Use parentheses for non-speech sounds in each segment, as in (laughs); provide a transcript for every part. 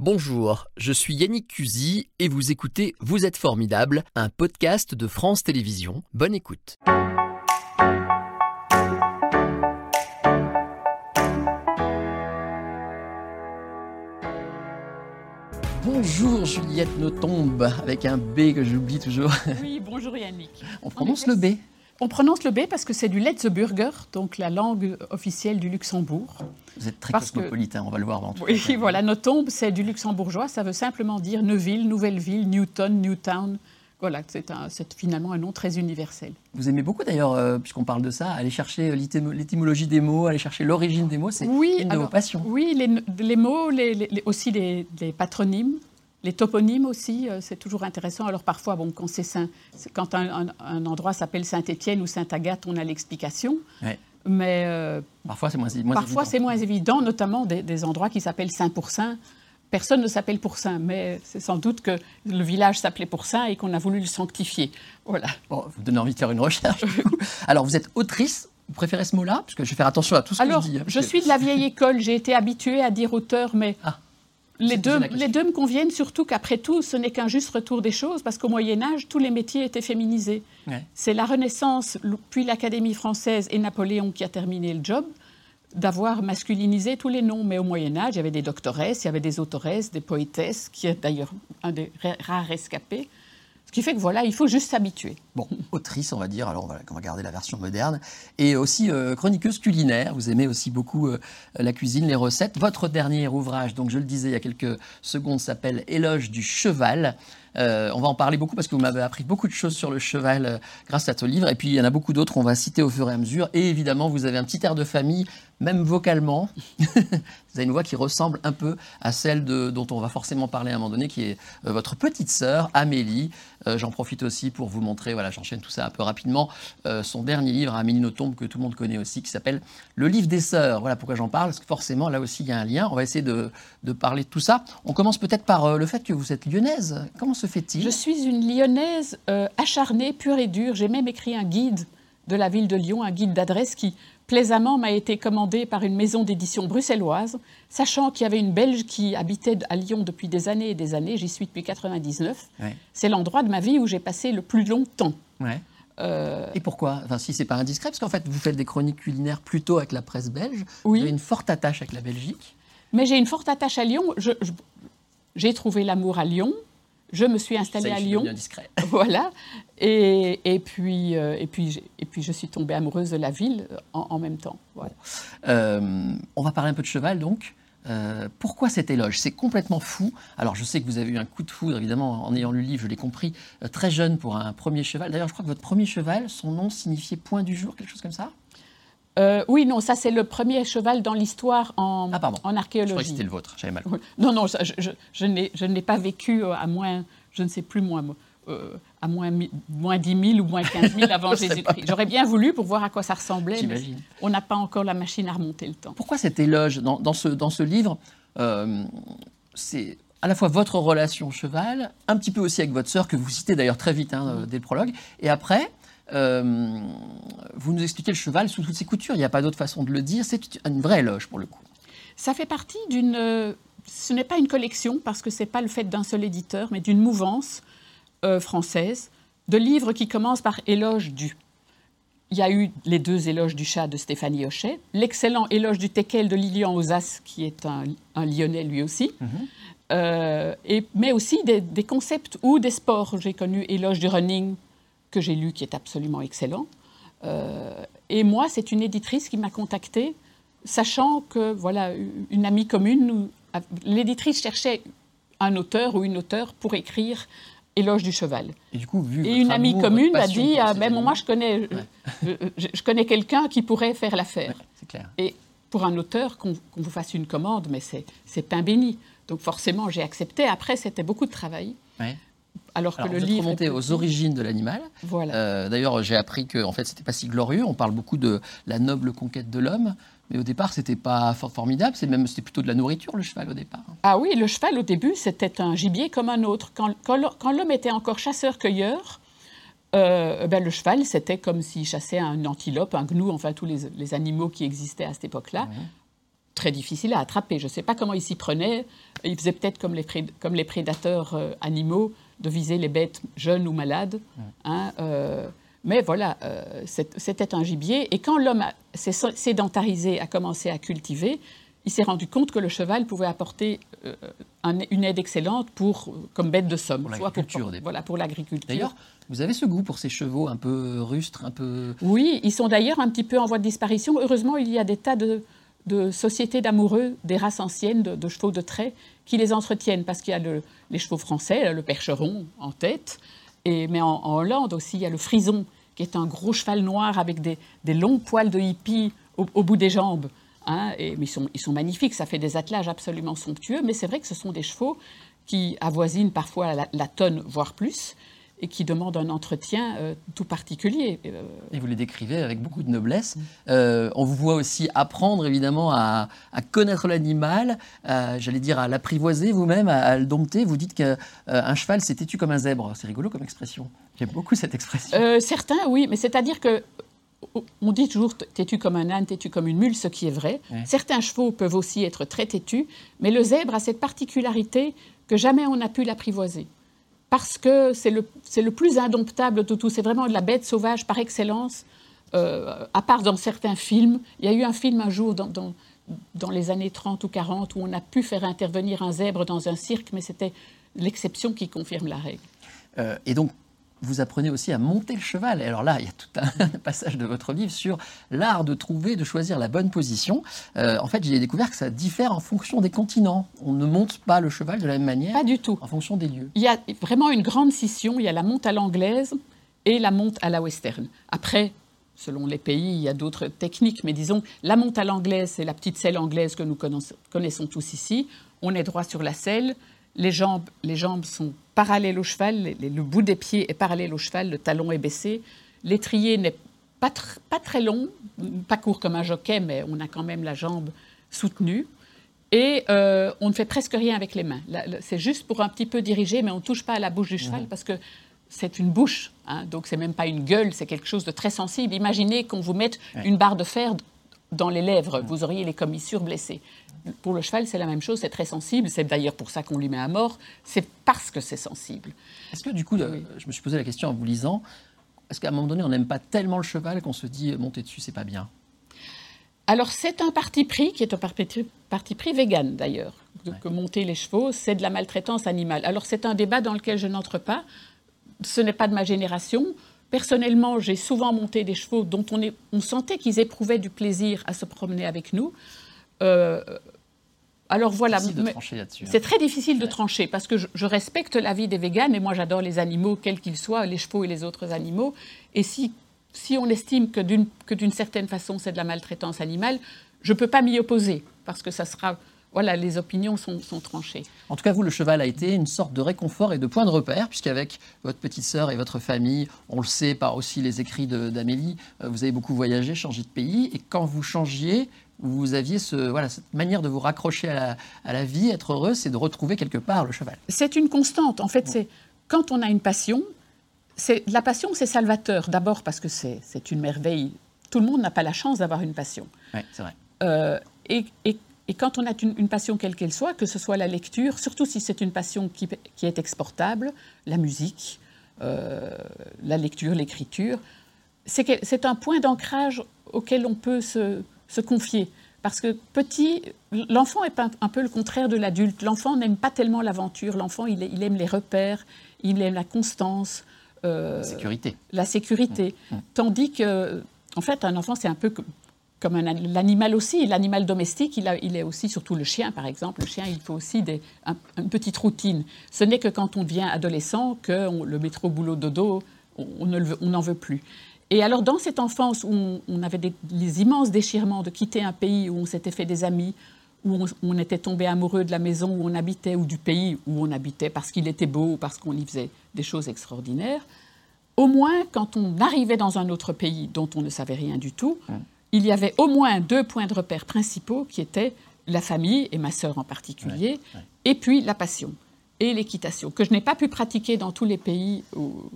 Bonjour, je suis Yannick Cusy et vous écoutez Vous êtes formidable, un podcast de France Télévisions. Bonne écoute. Bonjour Juliette Notombe, avec un B que j'oublie toujours. Oui, bonjour Yannick. On prononce le B. On prononce le B parce que c'est du Letzeburger, donc la langue officielle du Luxembourg. Vous êtes très Parce que- cosmopolitain, on va le voir dans tout Oui, voilà, Notombe, c'est du luxembourgeois, ça veut simplement dire Neuville, nouvelle ville, Newton, Newtown. Voilà, c'est finalement un nom très universel. Vous aimez beaucoup d'ailleurs, euh, puisqu'on parle de ça, aller chercher l'étymo- l'étymologie des mots, aller chercher l'origine des mots, c'est Oui, une de vos passions. Oui, les, les mots, les- les- les- aussi les, les patronymes, les toponymes aussi, euh, c'est toujours intéressant. Alors parfois, bon, quand, Saint- quand un, un- un endroit s'appelle Saint-Étienne ou Sainte-Agathe, on a l'explication. Ouais. Mais euh, Parfois c'est moins, moins Parfois, évident. c'est moins évident, notamment des, des endroits qui s'appellent Saint-Pourçain. Personne ne s'appelle Pourçain, mais c'est sans doute que le village s'appelait Pourçain et qu'on a voulu le sanctifier. Voilà. Bon, vous donnez envie de faire une recherche. (laughs) Alors, vous êtes autrice. Vous préférez ce mot-là? Parce que je vais faire attention à tout ce Alors, que je dis. hein, je parce que- suis de la vieille école, j'ai été habituée à dire auteur, mais Ah, les, deux, les deux me conviennent, surtout qu'après tout, ce n'est qu'un juste retour des choses, parce qu'au Moyen Âge, tous les métiers étaient féminisés. Ouais. C'est la Renaissance, puis l'Académie française et Napoléon qui a terminé le job d'avoir masculinisé tous les noms. Mais au Moyen Âge, il y avait des doctoresses, il y avait des autoresses, des poétesses, qui est d'ailleurs un des ra- rares escapés. Ce qui fait que voilà, il faut juste s'habituer. Bon, autrice, on va dire. Alors, on va, garder la version moderne. Et aussi euh, chroniqueuse culinaire. Vous aimez aussi beaucoup euh, la cuisine, les recettes. Votre dernier ouvrage, donc je le disais il y a quelques secondes, s'appelle Éloge du cheval. Euh, on va en parler beaucoup parce que vous m'avez appris beaucoup de choses sur le cheval grâce à ce livre. Et puis, il y en a beaucoup d'autres, on va citer au fur et à mesure. Et évidemment, vous avez un petit air de famille, même vocalement. (laughs) vous avez une voix qui ressemble un peu à celle de, dont on va forcément parler à un moment donné, qui est euh, votre petite sœur, Amélie. Euh, J'en profite aussi pour vous montrer, voilà, j'enchaîne tout ça un peu rapidement, euh, son dernier livre, Amélie Nothomb, que tout le monde connaît aussi, qui s'appelle Le livre des sœurs. Voilà pourquoi j'en parle, parce que forcément, là aussi, il y a un lien. On va essayer de, de parler de tout ça. On commence peut-être par le fait que vous êtes lyonnaise. Comment se fait-il? Je suis une lyonnaise acharnée, pure et dure. J'ai même écrit un guide de la ville de Lyon, un guide d'adresse qui plaisamment m'a été commandé par une maison d'édition bruxelloise, sachant qu'il y avait une Belge qui habitait à Lyon depuis des années et des années. J'y suis depuis 99. Ouais. C'est l'endroit de ma vie où j'ai passé le plus longtemps. Ouais. Euh, Et pourquoi? Enfin, si c'est pas indiscret, parce qu'en fait, vous faites des chroniques culinaires plutôt avec la presse belge. Oui. Vous avez une forte attache avec la Belgique. mais j'ai une forte attache à Lyon. J'ai trouvé l'amour à Lyon. Je me suis installée Ça, à Lyon. bien discret. (laughs) Voilà. Et, et puis, euh, et, puis, et puis, je suis tombée amoureuse de la ville en, en même temps. Voilà. Euh, on va parler un peu de cheval donc. Euh, pourquoi cet éloge? C'est complètement fou. Alors je sais que vous avez eu un coup de foudre, évidemment, en ayant lu le livre, je l'ai compris, très jeune pour un premier cheval. D'ailleurs, je crois que votre premier cheval, son nom signifiait point du jour, quelque chose comme ça? Euh, oui, non, ça c'est le premier cheval dans l'histoire en, Ah, pardon. en Je croyais que archéologie. c'était le vôtre, j'avais mal. Non, non, ça, je, je, je n'ai pas vécu euh, à moins, je ne sais plus moins, euh, à moins, moins 10 000 ou moins 15 000 avant (laughs) Jésus-Christ. J'aurais bien voulu pour voir à quoi ça ressemblait, mais on n'a pas encore la machine à remonter le temps. Pourquoi cet éloge dans, dans ce, dans ce livre euh, C'est à la fois votre relation cheval, un petit peu aussi avec votre sœur, que vous citez d'ailleurs très vite hein, dès le prologue, et après, euh, vous nous expliquez le cheval sous toutes ses coutures. Il n'y a pas d'autre façon de le dire. C'est une vraie éloge pour le coup. Ça fait partie d'une. euh, ce n'est pas une collection parce que c'est pas le fait d'un seul éditeur, mais d'une mouvance euh, française de livres qui commencent par éloge du. Il y a eu les deux éloges du chat de Stéphanie Hochet, l'excellent éloge du teckel de Lilian Ozas, qui est un, un lyonnais lui aussi, Euh, et, mais aussi des, des concepts ou des sports. J'ai connu éloge du running, que j'ai lu, qui est absolument excellent. Euh, et moi, c'est une éditrice qui m'a contactée, sachant que, voilà, une amie commune, l'éditrice cherchait un auteur ou une auteure pour écrire Éloge du cheval. Et du coup, vu Et une amie amour, commune a dit ah, ben, Moi, je connais, je, je- je connais quelqu'un qui pourrait faire l'affaire. Ouais, c'est clair. Et pour un auteur, qu'on vous fasse une commande, mais c'est c'est pain béni. Donc forcément, j'ai accepté. Après, c'était beaucoup de travail. Ouais. Alors que Alors, le vous livre. remonté aux origines de l'animal. Voilà. Euh, D'ailleurs, j'ai appris que en fait, c'était pas si glorieux. On parle beaucoup de la noble conquête de l'homme, mais au départ, c'était pas for- formidable. C'est même, c'était plutôt de la nourriture le cheval au départ. Ah oui, le cheval, au début, c'était un gibier comme un autre. Quand, quand l'ho- quand l'homme était encore chasseur-cueilleur, euh, ben, le cheval, c'était comme s'il chassait un antilope, un gnou, enfin tous les, les animaux qui existaient à cette époque-là. très difficile à attraper. Je ne sais pas comment il s'y prenait. Il faisait peut-être comme les, comme les prédateurs euh, animaux, de viser les bêtes jeunes ou malades. Hein, euh, mais voilà, euh, c'était un gibier. Et quand l'homme s'est sédentarisé, a commencé à cultiver, il s'est rendu compte que le cheval pouvait apporter une aide excellente pour, comme bête de somme. Pour l'agriculture. Voilà, pour l'agriculture. D'ailleurs, vous avez ce goût pour ces chevaux un peu rustres, un peu... Oui, ils sont d'ailleurs un petit peu en voie de disparition. Heureusement, il y a des tas de, de sociétés d'amoureux des races anciennes de, chevaux de trait qui les entretiennent, parce qu'il y a les chevaux français, le percheron en tête, et, mais en, Hollande aussi, il y a le frison, qui est un gros cheval noir avec des, longs poils de hippie au, bout des jambes. Hein, et, mais ils sont, ils sont magnifiques, ça fait des attelages absolument somptueux, mais c'est vrai que ce sont des chevaux qui avoisinent parfois la tonne, voire plus, et qui demandent un entretien euh, tout particulier. Euh, et vous les décrivez avec beaucoup de noblesse. Euh, on vous voit aussi apprendre évidemment à, connaître l'animal, j'allais dire à l'apprivoiser vous-même, à, le dompter. Vous dites qu'un cheval c'est têtu comme un zèbre. C'est rigolo comme expression. J'aime beaucoup cette expression. certains, oui, mais c'est-à-dire que on dit toujours têtu comme un âne, têtu comme une mule, ce qui est vrai. Certains chevaux peuvent aussi être très têtus, mais le zèbre a cette particularité que jamais on n'a pu l'apprivoiser parce que c'est le, le, plus indomptable de tout. C'est vraiment de la bête sauvage par excellence, euh, à part dans certains films. Il y a eu un film un jour dans, dans, les années 30 ou 40 où on a pu faire intervenir un zèbre dans un cirque, mais c'était l'exception qui confirme la règle. Euh, et donc, vous apprenez aussi à monter le cheval. Et alors là, il y a tout un (laughs) passage de votre livre sur l'art de trouver, de choisir la bonne position. Euh, en fait, j'ai découvert que ça diffère en fonction des continents. On ne monte pas le cheval de la même manière. Pas du tout. En fonction des lieux. Il y a vraiment une grande scission. Il y a la monte à l'anglaise et la monte à la western. Après, selon les pays, il y a d'autres techniques, mais disons, la monte à l'anglaise, c'est la petite selle anglaise que nous connaissons tous ici. On est droit sur la selle les jambes, les jambes sont parallèles au cheval, le bout des pieds est parallèle au cheval, le talon est baissé. L'étrier n'est pas, pas, très long, pas court comme un jockey, mais on a quand même la jambe soutenue. Et euh, on ne fait presque rien avec les mains. C'est juste pour un petit peu diriger, mais on ne touche pas à la bouche du cheval parce que c'est une bouche, hein, donc c'est même pas une gueule, c'est quelque chose de très sensible. Imaginez qu'on vous mette une barre de fer dans les lèvres, vous auriez les commissures blessées. Pour le cheval, c'est la même chose, c'est très sensible. C'est d'ailleurs pour ça qu'on lui met à mort. C'est parce que c'est sensible. Est-ce que du coup, je me suis posé la question en vous lisant, est-ce qu'à un moment donné, on n'aime pas tellement le cheval qu'on se dit monter dessus, c'est pas bien? Alors c'est un parti pris qui est un parti, parti pris vegan d'ailleurs, que monter les chevaux, c'est de la maltraitance animale. Alors c'est un débat dans lequel je n'entre pas. Ce n'est pas de ma génération. Personnellement, j'ai souvent monté des chevaux dont on, est, on sentait qu'ils éprouvaient du plaisir à se promener avec nous. Euh, alors voilà, hein. c'est très difficile de trancher parce que je, respecte la vie des véganes et moi j'adore les animaux, quels qu'ils soient, les chevaux et les autres animaux. Et si, si on estime que d'une certaine façon c'est de la maltraitance animale, je ne peux pas m'y opposer parce que ça sera voilà, les opinions sont, sont, tranchées. En tout cas, vous, le cheval a été une sorte de réconfort et de point de repère, puisqu'avec votre petite sœur et votre famille, on le sait par aussi les écrits d'Amélie, euh, vous avez beaucoup voyagé, changé de pays, et quand vous changiez, vous aviez ce, voilà, cette manière de vous raccrocher à la, vie, être heureux, c'est de retrouver quelque part le cheval. C'est une constante. En fait, c'est quand on a une passion, c'est la passion, c'est salvateur. D'abord parce que c'est une merveille. Tout le monde n'a pas la chance d'avoir une passion. Oui, c'est vrai. Euh, et, et, et, quand on a une, passion quelle qu'elle soit, que ce soit la lecture, surtout si c'est une passion qui, qui, est exportable, la musique, euh, la lecture, l'écriture, c'est un point d'ancrage auquel on peut se, se confier. Parce que petit, l'enfant est un, peu le contraire de l'adulte. L'enfant n'aime pas tellement l'aventure. L'enfant, il, il, aime les repères, il aime la constance. Euh, la sécurité. La sécurité. Mmh, mmh. Tandis que, en fait, un enfant, c'est un peu comme, l'animal aussi. L'animal domestique, il, est aussi, surtout le chien, par exemple. Le chien, il faut aussi des, une petite routine. Ce n'est que quand on devient adolescent que le métro boulot dodo, on, n'en veut plus. Et alors, dans cette enfance où on, avait des, les immenses déchirements de quitter un pays où on s'était fait des amis, où on, était tombé amoureux de la maison où on habitait ou du pays où on habitait parce qu'il était beau ou parce qu'on y faisait des choses extraordinaires, au moins, quand on arrivait dans un autre pays dont on ne savait rien du tout, il y avait au moins deux points de repère principaux qui étaient la famille, et ma sœur en particulier, et puis la passion et l'équitation, que je n'ai pas pu pratiquer dans tous les pays où,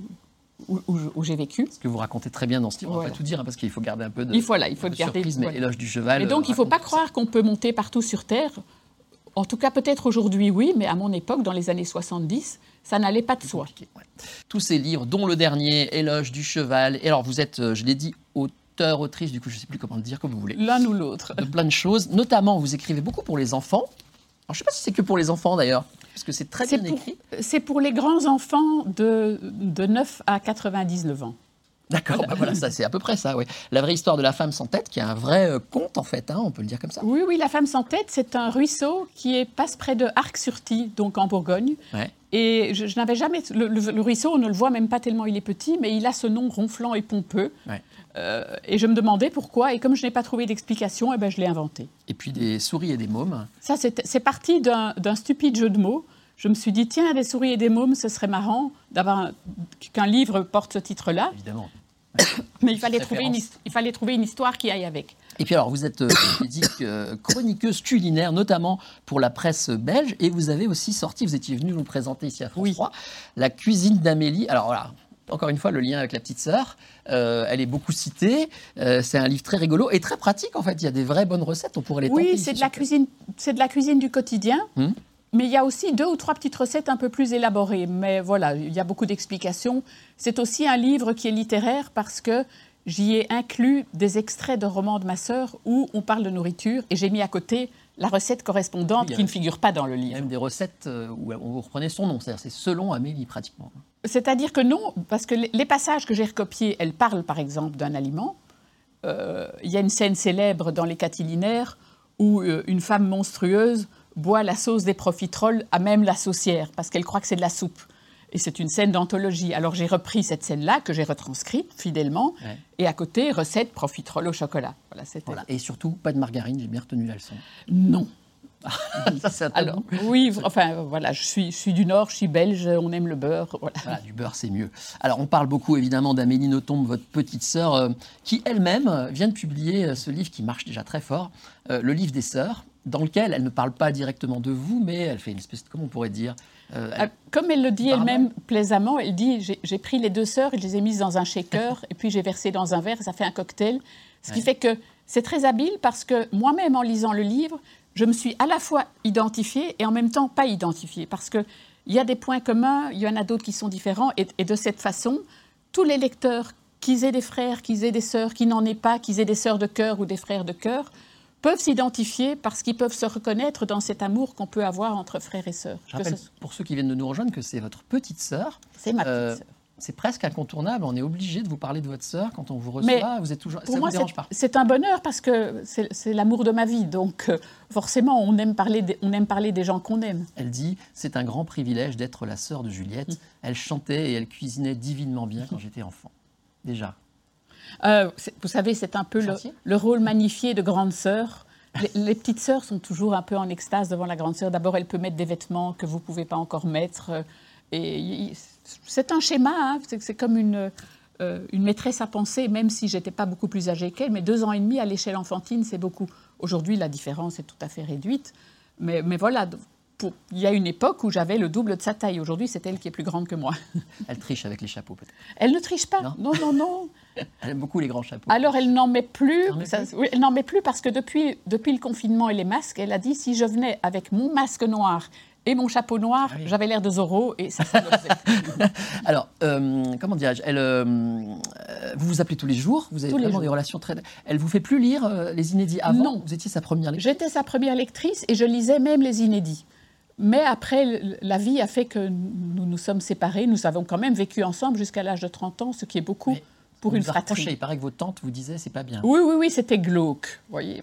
où, j'ai vécu. Ce que vous racontez très bien dans ce livre, on ne va pas tout dire hein, parce qu'il faut garder un peu de. Il faut, là, il faut garder. Surprise, mais éloge du cheval. Et donc, il ne faut pas croire qu'on peut monter partout sur Terre. En tout cas, peut-être aujourd'hui, oui, mais à mon époque, dans les années 70, ça n'allait pas de soi. Tous ces livres, dont le dernier, Éloge du cheval. Et alors, vous êtes, euh, je l'ai dit, auteur, autrice, du coup, je ne sais plus comment le dire, comme vous voulez. L'un ou l'autre. De plein de choses. Notamment, vous écrivez beaucoup pour les enfants. Alors, je ne sais pas si c'est que pour les enfants, d'ailleurs, parce que c'est très bien écrit. C'est pour les grands enfants de, de 9 à 99 ans. D'accord, bah voilà. ça c'est à peu près ça, oui. La vraie histoire de la femme sans tête, qui est un vrai euh, conte en fait, hein, on peut le dire comme ça. Oui, oui, la femme sans tête, c'est un ruisseau qui est, passe près de Arc-sur-Tille, donc en Bourgogne. Et je, n'avais jamais. Le, ruisseau, on ne le voit même pas tellement il est petit, mais il a ce nom ronflant et pompeux. Euh, et je me demandais pourquoi, et comme je n'ai pas trouvé d'explication, eh ben, je l'ai inventé. Et puis des souris et des mômes. Ça, c'est parti d'un stupide jeu de mots. Je me suis dit, tiens, des souris et des mômes, ce serait marrant qu'un livre porte ce titre-là. Évidemment. (coughs) Mais il fallait, trouver une, il fallait trouver une histoire qui aille avec. Et puis alors, vous êtes, euh, (coughs) euh, chroniqueuse culinaire, notamment pour la presse belge, et vous avez aussi sorti, vous étiez venu vous présenter ici à France 3, La cuisine d'Amélie. Alors voilà, encore une fois, le lien avec la petite sœur, euh, elle est beaucoup citée. c'est un livre très rigolo et très pratique en fait. Il y a des vraies bonnes recettes. On pourrait les Oui, c'est de la cuisine, c'est de la cuisine du quotidien. Hum. Mais il y a aussi deux ou trois petites recettes un peu plus élaborées. Mais voilà, il y a beaucoup d'explications. C'est aussi un livre qui est littéraire parce que j'y ai inclus des extraits de romans de ma sœur où on parle de nourriture et j'ai mis à côté la recette correspondante qui ne figure pas dans le livre. Il y a même des recettes euh, où vous reprenez son nom, c'est-à-dire c'est selon Amélie pratiquement. C'est-à-dire que non, parce que les passages que j'ai recopiés, elles parlent par exemple d'un aliment. Euh, il y a une scène célèbre dans les Catilinaires où euh, une femme monstrueuse boit la sauce des profiteroles à même la saucière, parce qu'elle croit que c'est de la soupe. Et c'est une scène d'anthologie. Alors j'ai repris cette scène-là, que j'ai retranscrite fidèlement, et à côté, recette profiterole au chocolat. Voilà, voilà. Et surtout, pas de margarine, j'ai bien retenu la leçon. Non. (laughs) ça, Alors, oui, enfin voilà, je suis, je suis du Nord, je suis belge, on aime le beurre. Voilà. du beurre, c'est mieux. Alors, on parle beaucoup évidemment d'Amélie Nothomb, votre petite sœur, euh, qui elle-même vient de publier euh, ce livre qui marche déjà très fort, euh, le livre des sœurs dans lequel elle ne parle pas directement de vous, mais elle fait une espèce de, comment on pourrait dire euh, ah, Comme elle le dit elle-même plaisamment, elle dit j'ai pris les deux sœurs et je les ai mises dans un shaker (laughs) et puis j'ai versé dans un verre et ça fait un cocktail. Ce qui fait que c'est très habile parce que moi-même en lisant le livre, je me suis à la fois identifiée et en même temps pas identifiée parce que il y a des points communs, il y en a d'autres qui sont différents et, et de cette façon, tous les lecteurs, qu'ils aient des frères, qu'ils aient des sœurs, qu'ils n'en aient pas, qu'ils aient des sœurs de cœur ou des frères de cœur, peuvent s'identifier parce qu'ils peuvent se reconnaître dans cet amour qu'on peut avoir entre frères et sœurs. Je rappelle, pour ceux qui viennent de nous rejoindre, que c'est votre petite sœur. C'est ma petite euh, sœur. C'est presque incontournable. On est obligé de vous parler de votre sœur quand on vous reçoit. vous êtes toujours. Pour ça moi, vous dérange pas C'est un bonheur parce que c'est l'amour de ma vie. Donc, euh, forcément, on aime parler, des, on aime parler des gens qu'on aime. Elle dit c'est un grand privilège d'être la sœur de Juliette. Mm. Elle chantait et elle cuisinait divinement bien quand j'étais enfant. Déjà. Euh, vous savez, c'est un peu le, rôle magnifié de grande sœur. Les, petites sœurs sont toujours un peu en extase devant la grande sœur. D'abord, elle peut mettre des vêtements que vous ne pouvez pas encore mettre. Euh, et c'est un schéma, hein. c'est comme une, euh, une maîtresse à penser, même si j'étais pas beaucoup plus âgée qu'elle. Mais deux ans et demi à l'échelle enfantine, c'est beaucoup. Aujourd'hui, la différence est tout à fait réduite. Mais, mais voilà, il y a une époque où j'avais le double de sa taille. Aujourd'hui, c'est elle qui est plus grande que moi. Elle triche avec les chapeaux, peut-être. Elle ne triche pas. Non, non, non. Elle aime beaucoup les grands chapeaux. Alors, elle n'en met plus. elle n'en met plus parce que depuis, depuis le confinement et les masques, elle a dit si je venais avec mon masque noir et mon chapeau noir, ah j'avais l'air de Zorro et ça, ça (laughs) Alors, euh, comment dirais-je Elle, euh, vous vous appelez tous les jours, vous avez vraiment des relations très. Elle vous fait plus lire euh, les inédits avant Non. Vous étiez sa première lectrice J'étais sa première lectrice et je lisais même les inédits. Mais après, la vie a fait que nous nous sommes séparés. Nous avons quand même vécu ensemble jusqu'à l'âge de 30 ans, ce qui est beaucoup pour une fratrie. Il paraît que votre tante vous disait c'est pas bien. Oui, oui, oui, c'était glauque, voyez.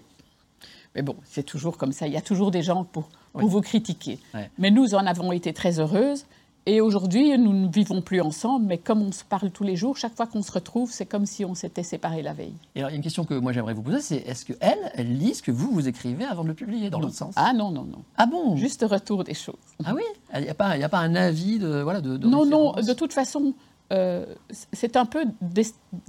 Mais bon, c'est toujours comme ça. Il y a toujours des gens pour, vous critiquer. Mais nous en avons été très heureuses. Et aujourd'hui, nous ne vivons plus ensemble, mais comme on se parle tous les jours, chaque fois qu'on se retrouve, c'est comme si on s'était séparés la veille. Et alors, il y a une question que moi j'aimerais vous poser, c'est est-ce qu'elle, elle lit ce que vous, vous écrivez avant de le publier, dans l'autre sens? Ah non, non, non. Ah bon? Juste retour des choses. Ah oui? Il n'y a, pas, a pas un avis de... Voilà, de, non, non, de toute façon, euh, c'est un peu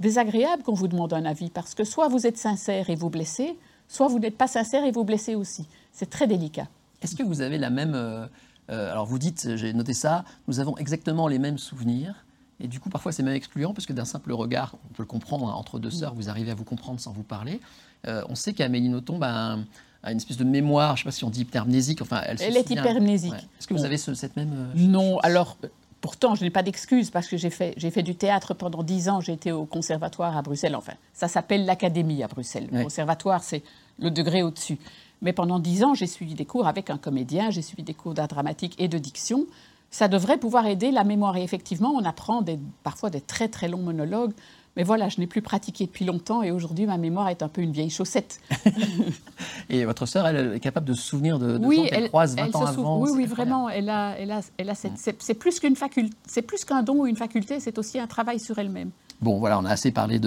désagréable qu'on vous demande un avis, parce que soit vous êtes sincère et vous blessez, soit vous n'êtes pas sincère et vous blessez aussi. C'est très délicat. Est-ce que vous avez la même... Euh, euh, alors vous dites, j'ai noté ça, nous avons exactement les mêmes souvenirs, Et du coup, parfois, c'est même excluant, parce que d'un simple regard, on peut le comprendre, hein, entre deux sœurs, vous arrivez à vous comprendre sans vous parler. Euh, on sait qu'Amélie Nothomb ben, a une espèce de mémoire, je ne sais pas si on dit hypermnésique, enfin, elle, se Elle est hypermnésique. Ouais. Est-ce que vous avez ce- cette même... euh, Non, alors pourtant je n'ai pas d'excuse parce que j'ai fait, j'ai fait du théâtre pendant dix ans, j'ai été au conservatoire à Bruxelles, enfin ça s'appelle l'académie à Bruxelles. Le conservatoire c'est le degré au-dessus. Mais pendant dix ans j'ai suivi des cours avec un comédien, j'ai suivi des cours d'art dramatique et de diction. Ça devrait pouvoir aider la mémoire et effectivement on apprend des- parfois des très très longs monologues. Mais voilà, je n'ai plus pratiqué depuis longtemps et aujourd'hui ma mémoire est un peu une vieille chaussette. (laughs) (laughs) Et votre sœur, elle est capable de se souvenir de, de oui, gens qu'elle croise 20 elle ans se avant. Oui, oui, vraiment. Elle a, elle a, elle a c'est- plus qu'une faculté, c'est plus qu'un don ou une faculté, c'est aussi un travail sur elle-même. Bon, voilà, on a assez parlé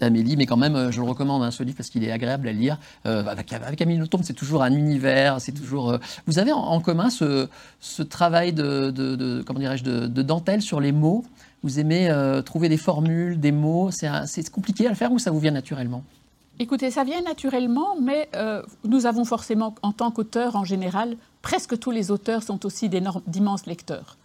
d'Amélie, mais quand même, euh, je le recommande, hein, ce livre, parce qu'il est agréable à lire. Euh, avec, avec Amélie Nothomb, c'est toujours un univers, c'est toujours... euh, Vous avez en, en commun ce, ce travail de, de- de- comment dirais-je, de, de dentelle sur les mots? Vous aimez euh, trouver des formules, des mots. C'est C'est compliqué à le faire ou ça vous vient naturellement? Écoutez, ça vient naturellement, mais euh, nous avons forcément, en tant qu'auteur en général, presque tous les auteurs sont aussi d'immenses lecteurs,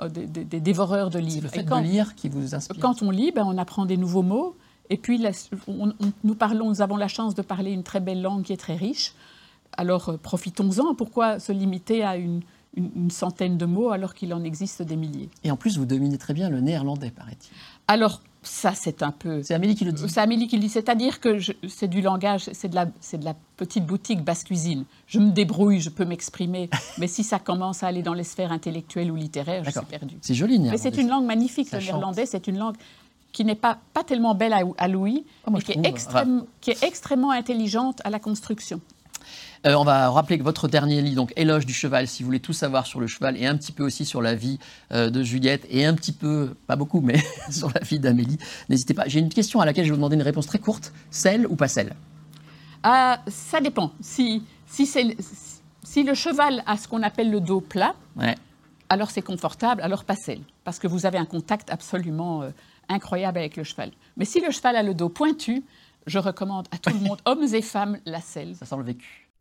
euh, des, des- des dévoreurs de C'est livres. le fait quand, de lire qui vous inspire quand on lit, ben, on apprend des nouveaux mots. Et puis, la- on- on- nous, parlons, nous avons la chance de parler une très belle langue qui est très riche. Alors, profitons-en. Pourquoi se limiter à une, une- une centaine de mots alors qu'il en existe des milliers Et en plus, vous dominez très bien le néerlandais, paraît-il. Alors, ça, c'est un peu... C'est Amélie qui le dit. C'est Amélie qui le dit, c'est-à-dire que c'est du langage, c'est de, la, c'est de la petite boutique basse-cuisine. Je me débrouille, je peux m'exprimer, (laughs) mais si ça commence à aller dans les sphères intellectuelles ou littéraires, je suis perdue. C'est joli, le Mais c'est néerlandais. une langue magnifique, Ça le chante. néerlandais, c'est une langue qui n'est pas, pas tellement belle à, à l'ouïe, Ah, mais qui est, trouve, extrême- qui est extrêmement intelligente à la construction. Euh, on va rappeler que votre dernier livre, donc Éloge du cheval, si vous voulez tout savoir sur le cheval et un petit peu aussi sur la vie euh, de Juliette et un petit peu, pas beaucoup, mais (laughs) sur la vie d'Amélie, n'hésitez pas. J'ai une question à laquelle je vais vous demander une réponse très courte. Celle ou pas celle? Ah, ça dépend. Si, si, c'est- si le cheval a ce qu'on appelle le dos plat, Ouais. alors c'est confortable, alors pas selle, parce que vous avez un contact absolument euh, incroyable avec le cheval. Mais si le cheval a le dos pointu, je recommande à tout le monde, (laughs) hommes et femmes, la selle. Ça sent le vécu.